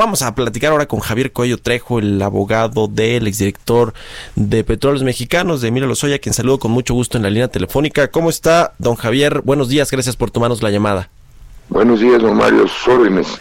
Vamos a platicar ahora con Javier Cuello Trejo, el abogado del exdirector de Petróleos Mexicanos, de Emilio Lozoya, quien saludo con mucho gusto en la línea telefónica. ¿Cómo está, don Javier? Buenos días, gracias por tomarnos la llamada. Buenos días, don Mario, sus órdenes.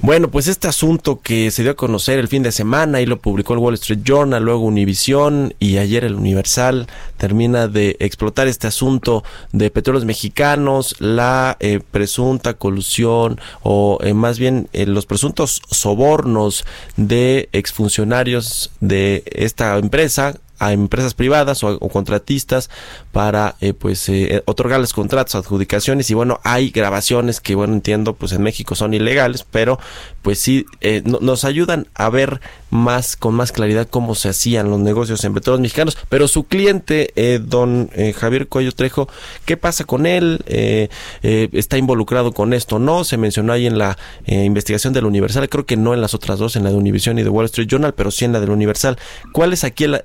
Bueno, pues este asunto que se dio a conocer el fin de semana y lo publicó el Wall Street Journal, luego Univision y ayer el Universal termina de explotar este asunto de petróleos mexicanos, la eh, presunta colusión o eh, más bien eh, los presuntos sobornos de exfuncionarios de esta emprsa a empresas privadas o, o contratistas para eh, pues eh, otorgarles contratos, adjudicaciones. Y bueno hay grabaciones que bueno entiendo pues en México son ilegales pero pues sí eh, no- nos ayudan a ver más con más claridad cómo se hacían los negocios en petróleos mexicanos. Pero su cliente eh, don eh, Javier Cuello Trejo qué pasa con él Eh, eh, está involucrado con esto no se mencionó ahí en la eh, investigación del Universal creo que no en las otras dos en la de Univision y de Wall Street Journal pero sí en la del Universal. Cuál es aquí el,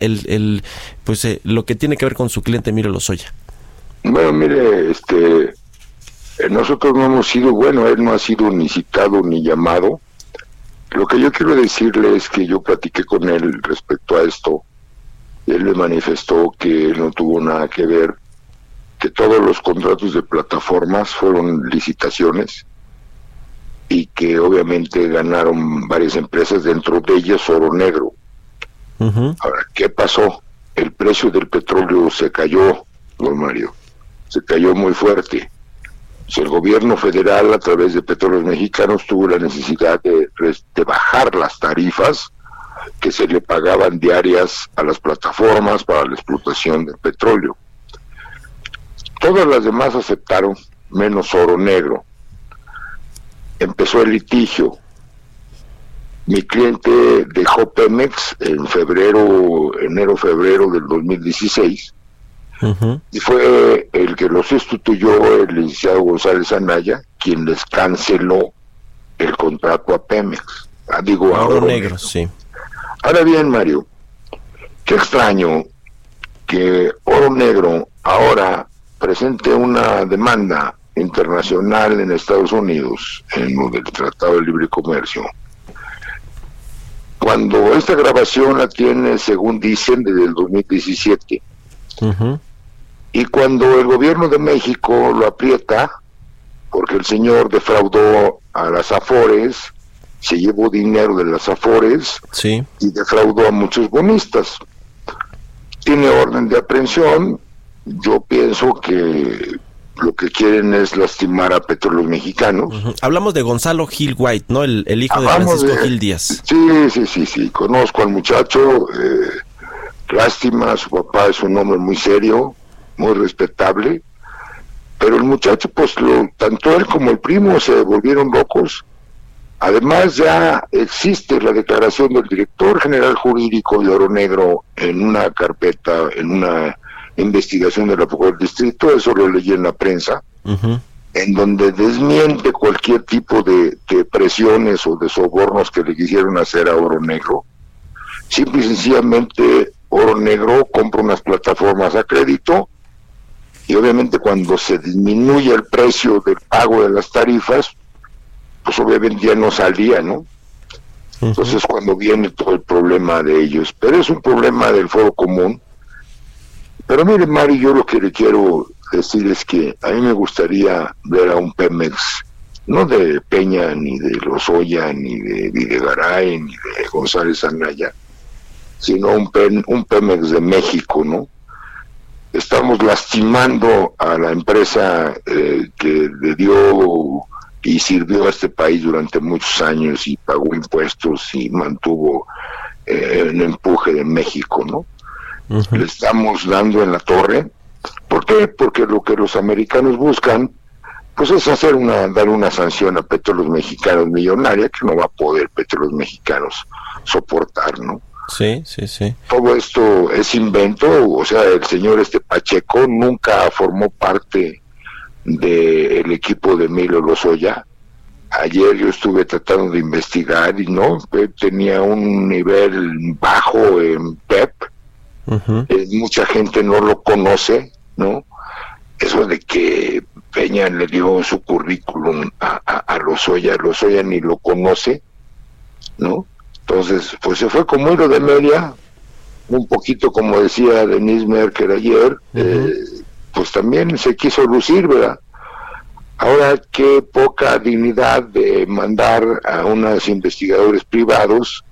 pues eh, lo que tiene que ver con su cliente Emilio Lozoya Bueno, mire, este, eh, nosotros no hemos sido, bueno, él no ha sido ni citado ni llamado. Lo que yo quiero decirle es que yo platiqué con él respecto a esto. Él me manifestó que no tuvo nada que ver, que todos los contratos de plataformas fueron licitaciones y que obviamente ganaron varias empresas, dentro de ellas Oro Negro. Ahora, ¿qué pasó? El precio del petróleo se cayó, don Mario, se cayó muy fuerte. Pues el gobierno federal, a través de Petróleos Mexicanos, tuvo la necesidad de, de bajar las tarifas que se le pagaban diarias a las plataformas para la explotación del petróleo. Todas las demás aceptaron, menos Oro Negro. Empezó el litigio, mi cliente dejó Pemex en febrero, enero, febrero del 2016 Ujú. y fue el que lo sustituyó el licenciado González Anaya, quien les canceló el contrato a Pemex. Ah, digo, a Oro Oro negro sí Ahora bien, Mario, qué extraño que Oro Negro ahora presente una demanda internacional en Estados Unidos en lo del Tratado de Libre Comercio. Cuando esta grabación la tiene, según dicen, desde el 2017, Ujú. y cuando el gobierno de México lo aprieta, porque el señor defraudó a las Afores, se llevó dinero de las Afores, sí y defraudó a muchos bonistas. Tiene orden de aprehensión. Yo pienso que lo que quieren es lastimar a petróleos mexicanos. Hablamos de Gonzalo Gil White no el, el hijo de Francisco de- Gil Díaz Sí, sí, sí, sí. Conozco al muchacho. eh, lástima, su papá es un hombre muy serio, muy respetable. Pero el muchacho, pues, lo, tanto él como el primo se volvieron locos. Además, ya existe la declaración del director general jurídico de Oro Negro en una carpeta, en una investigación de la Procuraduría del Distrito, eso lo leí en la prensa, en donde desmiente cualquier tipo de, de presiones o de sobornos que le quisieron hacer a Oro Negro. Simple y sencillamente, Oro Negro compra unas plataformas a crédito y obviamente cuando se disminuye el precio del pago de las tarifas, pues obviamente ya no salía, ¿no? Entonces cuando viene todo el problema de ellos, pero es un problema del foro común. Pero mire, Mari, yo lo que le quiero decir es que a mí me gustaría ver a un Pemex, no de Peña, ni de Lozoya, ni de Videgaray, ni de González Anaya, sino un, un Pemex de México, ¿no? Estamos lastimando a la empresa eh, que le dio y sirvió a este país durante muchos años y pagó impuestos y mantuvo eh, el empuje de México, ¿no? Le estamos dando en la torre. ¿Por qué? Porque lo que los americanos buscan pues es hacer una, dar una sanción a Petróleos Mexicanos millonaria que no va a poder Petróleos Mexicanos soportar, ¿no? Sí, sí, sí. Todo esto es invento, o sea, el señor este Pacheco nunca formó parte del equipo de Emilio Lozoya. Ayer yo estuve tratando de investigar y no, tenía un nivel bajo en PEP. Eh, mucha gente no lo conoce, ¿no? Eso de que Peña le dio su currículum a, a, a Lozoya, Lozoya ni lo conoce, ¿no? Entonces, pues se fue como hilo de media, un poquito como decía Denise Merker ayer, eh, pues también se quiso lucir, ¿verdad? Ahora, qué poca dignidad de mandar a unos investigadores privados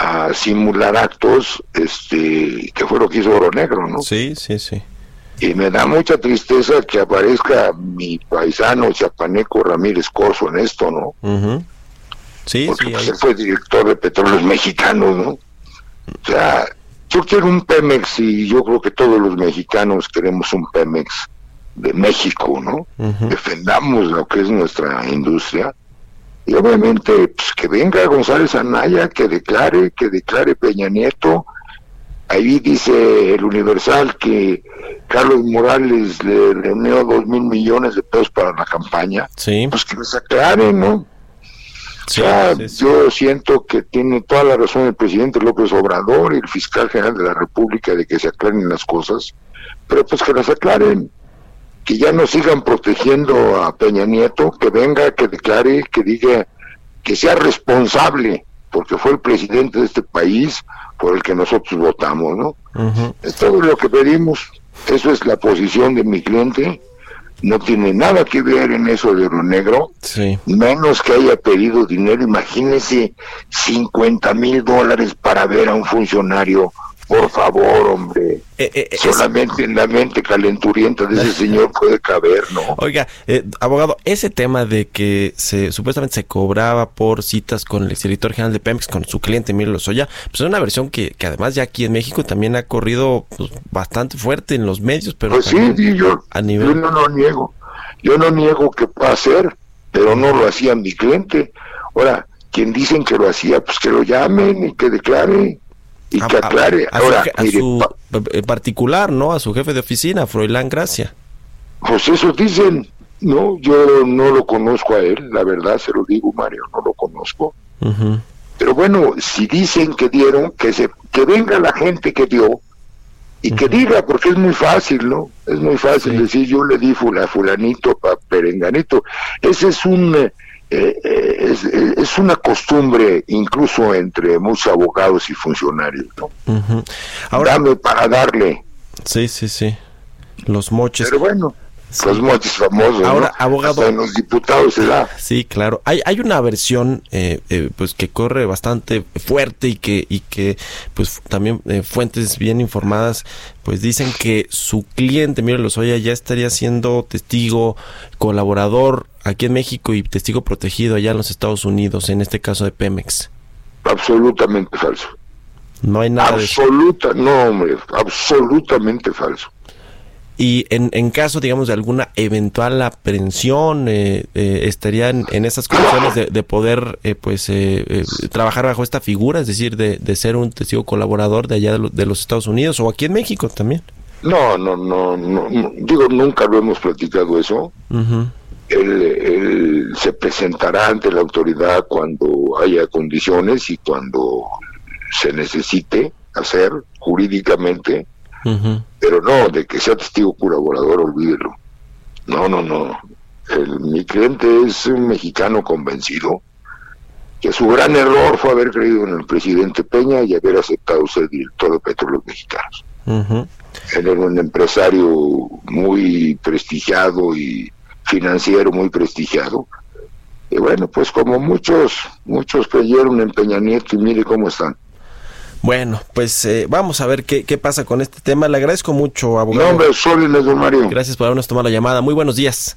a simular actos, este, que fue lo que hizo Oro Negro, ¿no? Sí, sí, sí. Y me da mucha tristeza que aparezca mi paisano chapaneco Ramírez Corso en esto, ¿no? Sí, Porque sí. pues, él fue director de Petróleos Mexicanos, ¿no? O sea, yo quiero un Pemex y yo creo que todos los mexicanos queremos un Pemex de México, ¿no? Defendamos lo que es nuestra industria. Y obviamente, pues que venga González Anaya, que declare, que declare Peña Nieto. Ahí dice el Universal que Carlos Morales le reunió dos mil millones de pesos para la campaña. Sí. Pues que les aclaren, ¿no? Sí, O sea, sí, sí. yo siento que tiene toda la razón el presidente López Obrador y el fiscal general de la República de que se aclaren las cosas, pero pues que las aclaren, que ya no sigan protegiendo a Peña Nieto, que venga, que declare, que diga que sea responsable, porque fue el presidente de este país por el que nosotros votamos, ¿no? Es todo lo que pedimos, eso es la posición de mi cliente, no tiene nada que ver en eso de lo negro, Sí. menos que haya pedido dinero, imagínese 50 mil dólares para ver a un funcionario, por favor, hombre. Eh, eh, eh, Solamente en la mente calenturienta de ese señor puede caber, ¿no? Oiga, eh, abogado, ese tema de que se supuestamente se cobraba por citas con el exdirector general de Pemex, con su cliente Emilio Lozoya, pues es una versión que, que además ya aquí en México también ha corrido pues, bastante fuerte en los medios, pero Pues sí, sí, yo, a yo nivel... no lo niego. Yo no niego que pueda hacer, pero no lo hacía mi cliente. Ahora, quien dicen que lo hacía, pues que lo llamen y que declare y a- que a- aclare. a Ahora, a mire, su pa- eh, particular, ¿no? A su jefe de oficina, Froilán Gracia. Pues eso dicen, no, yo no lo conozco a él, la verdad se lo digo, Mario, no lo conozco. Pero bueno, si dicen que dieron, que se que venga la gente que dio y que diga, porque es muy fácil, ¿no? Es muy fácil Sí. decir yo le di fula, fulanito pa perenganito. Ese es un eh, eh, es, es una costumbre incluso entre muchos abogados y funcionarios, ¿no? Ujú. Ahora, Dame para darle. sí, sí, sí. Los moches. Pero bueno, Sí. los moches famosos, Ahora, ¿no? abogado- Hasta en los diputados se da. Sí, claro. Hay, hay una versión eh, eh, pues que corre bastante fuerte y que y que pues también eh, fuentes bien informadas pues dicen que su cliente Emilio Lozoya ya estaría siendo testigo colaborador aquí en México y testigo protegido allá en los Estados Unidos en este caso de Pemex. Absolutamente falso. No hay nada de eso. Absoluta, no hombre, absolutamente falso. Y en, en caso, digamos, de alguna eventual aprehensión, eh, eh, estarían en esas condiciones de, de poder, eh, pues, eh, eh, trabajar bajo esta figura, es decir, de, de ser un testigo colaborador de allá de, lo- de los Estados Unidos o aquí en México también. No, no, no, no, no, digo, nunca lo hemos platicado eso. Ujú. Él, él se presentará ante la autoridad cuando haya condiciones y cuando se necesite hacer jurídicamente, Ujú. pero no, de que sea testigo colaborador, olvídelo. No, no, no. El- mi cliente es un mexicano convencido que su gran error fue haber creído en el presidente Peña y haber aceptado ser director de Petróleos Mexicanos. Ujú. Él era un empresario muy prestigiado y financiero muy prestigiado. Y bueno, pues como muchos, muchos creyeron en Peña Nieto y mire cómo están. Bueno, pues eh, vamos a ver qué, qué pasa con este tema. Le agradezco mucho, abogado. No, hombre, sólides, don Mario. Gracias por habernos tomado la llamada. Muy buenos días.